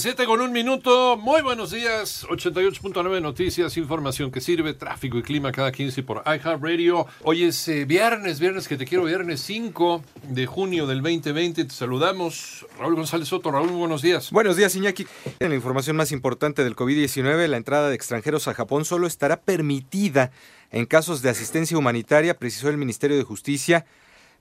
Siete con un minuto, muy buenos días, 88.9 Noticias, información que sirve, tráfico y clima cada 15 por iHeartRadio. Hoy es eh, viernes, viernes que te quiero, viernes 5 de junio del 2020. Te saludamos, Raúl González Soto. Raúl, buenos días. Buenos días, Iñaki. En la información más importante del COVID-19, la entrada de extranjeros a Japón solo estará permitida en casos de asistencia humanitaria, precisó el Ministerio de Justicia.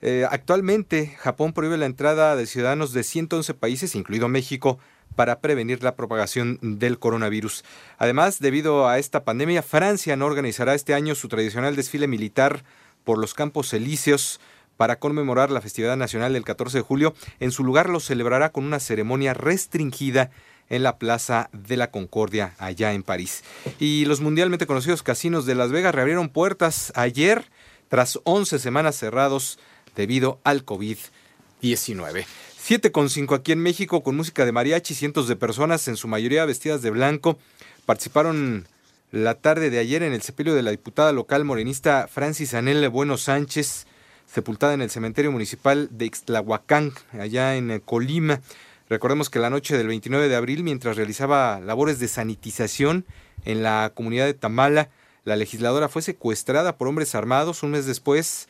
Eh, actualmente, Japón prohíbe la entrada de ciudadanos de 111 países, incluido México, para prevenir la propagación del coronavirus. Además, debido a esta pandemia, Francia no organizará este año su tradicional desfile militar por los Campos Elíseos para conmemorar la festividad nacional del 14 de julio. En su lugar lo celebrará con una ceremonia restringida en la Plaza de la Concordia, allá en París. Y los mundialmente conocidos casinos de Las Vegas reabrieron puertas ayer tras 11 semanas cerrados debido al COVID-19. 7 con 5 aquí en México con música de mariachi, cientos de personas, en su mayoría vestidas de blanco, participaron la tarde de ayer en el sepelio de la diputada local morenista Francis Anel Bueno Sánchez, sepultada en el cementerio municipal de Ixtlahuacán, allá en Colima. Recordemos que la noche del 29 de abril, mientras realizaba labores de sanitización en la comunidad de Tamala, la legisladora fue secuestrada por hombres armados. Un mes después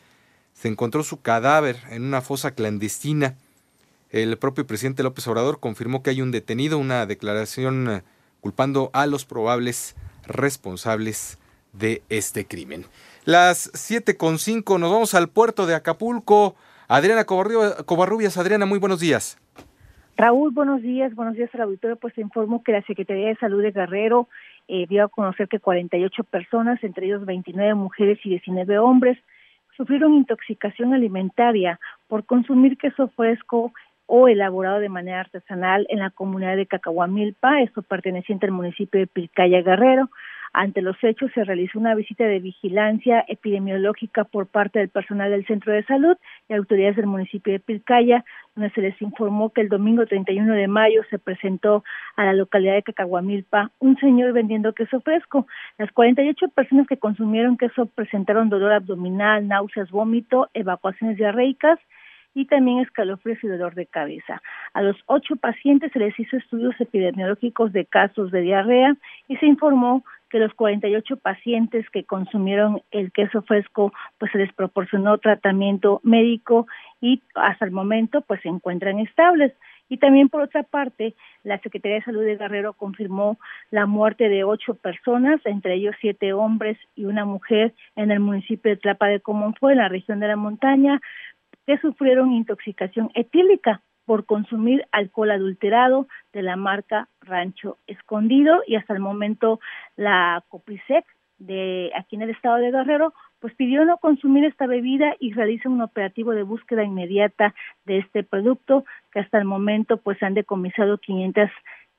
se encontró su cadáver en una fosa clandestina. El propio presidente López Obrador confirmó que hay un detenido, una declaración eh, culpando a los probables responsables de este crimen. Las 7.5 nos vamos al puerto de Acapulco. Adriana Covarrubias, Adriana, muy buenos días. Raúl, buenos días, buenos días al auditorio. Pues te informo que la Secretaría de Salud de Guerrero eh, dio a conocer que 48 personas, entre ellos 29 mujeres y 19 hombres, sufrieron intoxicación alimentaria por consumir queso fresco o elaborado de manera artesanal en la comunidad de Cacahuamilpa, esto perteneciente al municipio de Pilcaya Guerrero. Ante los hechos se realizó una visita de vigilancia epidemiológica por parte del personal del centro de salud y autoridades del municipio de Pilcaya, donde se les informó que el domingo 31 de mayo se presentó a la localidad de Cacahuamilpa un señor vendiendo queso fresco. Las 48 personas que consumieron queso presentaron dolor abdominal, náuseas, vómito, evacuaciones diarreicas, y también escalofríos y dolor de cabeza. A los ocho pacientes se les hizo estudios epidemiológicos de casos de diarrea y se informó que los 48 pacientes que consumieron el queso fresco pues se les proporcionó tratamiento médico y hasta el momento pues se encuentran estables. Y también por otra parte, la Secretaría de Salud de Guerrero confirmó la muerte de ocho personas, entre ellos siete hombres y una mujer en el municipio de Tlapa de Comonfue, en la región de la montaña, que sufrieron intoxicación etílica por consumir alcohol adulterado de la marca Rancho Escondido. Y hasta el momento la Coprisec de aquí en el estado de Guerrero pues pidió no consumir esta bebida y realiza un operativo de búsqueda inmediata de este producto que hasta el momento pues han decomisado 500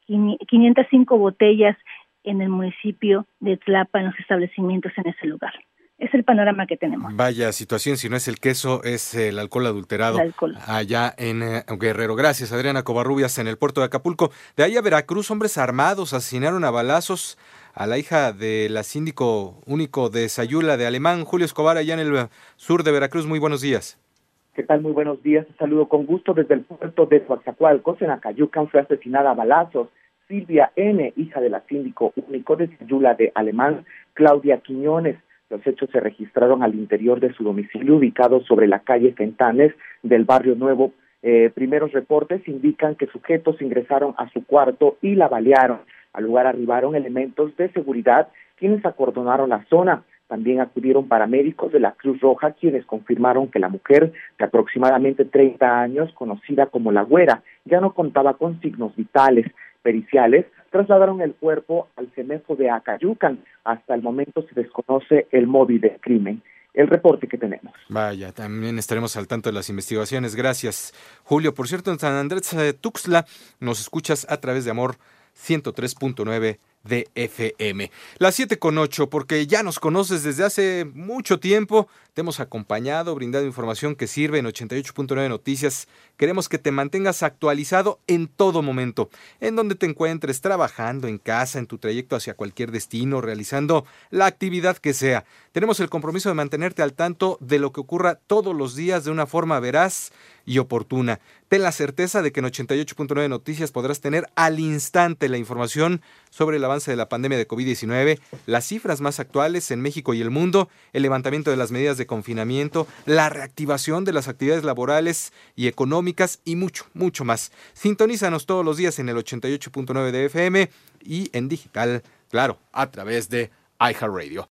505 botellas en el municipio de Tlapa en los establecimientos en ese lugar es el panorama que tenemos. Vaya situación, si no es el queso, es el alcohol adulterado allá en eh, Guerrero. Gracias, Adriana Covarrubias, en el puerto de Acapulco. De ahí a Veracruz, hombres armados asesinaron a balazos a la hija de la síndico único de Sayula de Alemán, Julio Escobar, allá en el sur de Veracruz. Muy buenos días. ¿Qué tal? Muy buenos días. Te saludo con gusto desde el puerto de Coaxacualcos, en Acayucan, fue asesinada a balazos. Silvia N., hija de la síndico único de Sayula de Alemán, Claudia Quiñones. Los hechos se registraron al interior de su domicilio ubicado sobre la calle Fentanes del barrio Nuevo. Eh, primeros reportes indican que sujetos ingresaron a su cuarto y la balearon. Al lugar arribaron elementos de seguridad quienes acordonaron la zona. También acudieron paramédicos de la Cruz Roja quienes confirmaron que la mujer de aproximadamente 30 años, conocida como la güera, ya no contaba con signos vitales periciales trasladaron el cuerpo al CEMEFO de Acayucan. Hasta el momento se desconoce el móvil del crimen. El reporte que tenemos. Vaya, también estaremos al tanto de las investigaciones. Gracias, Julio. Por cierto, en San Andrés de Tuxtla nos escuchas a través de Amor 103.9 de FM. Las 7 con 8, porque ya nos conoces desde hace mucho tiempo, te hemos acompañado, brindado información que sirve en 88.9 Noticias. Queremos que te mantengas actualizado en todo momento, en donde te encuentres, trabajando en casa, en tu trayecto hacia cualquier destino, realizando la actividad que sea. Tenemos el compromiso de mantenerte al tanto de lo que ocurra todos los días de una forma veraz y oportuna. Ten la certeza de que en 88.9 Noticias podrás tener al instante la información sobre el avance de la pandemia de COVID-19, las cifras más actuales en México y el mundo, el levantamiento de las medidas de confinamiento, la reactivación de las actividades laborales y económicas y mucho, mucho más. Sintonízanos todos los días en el 88.9 de FM y en digital, claro, a través de iHeartRadio.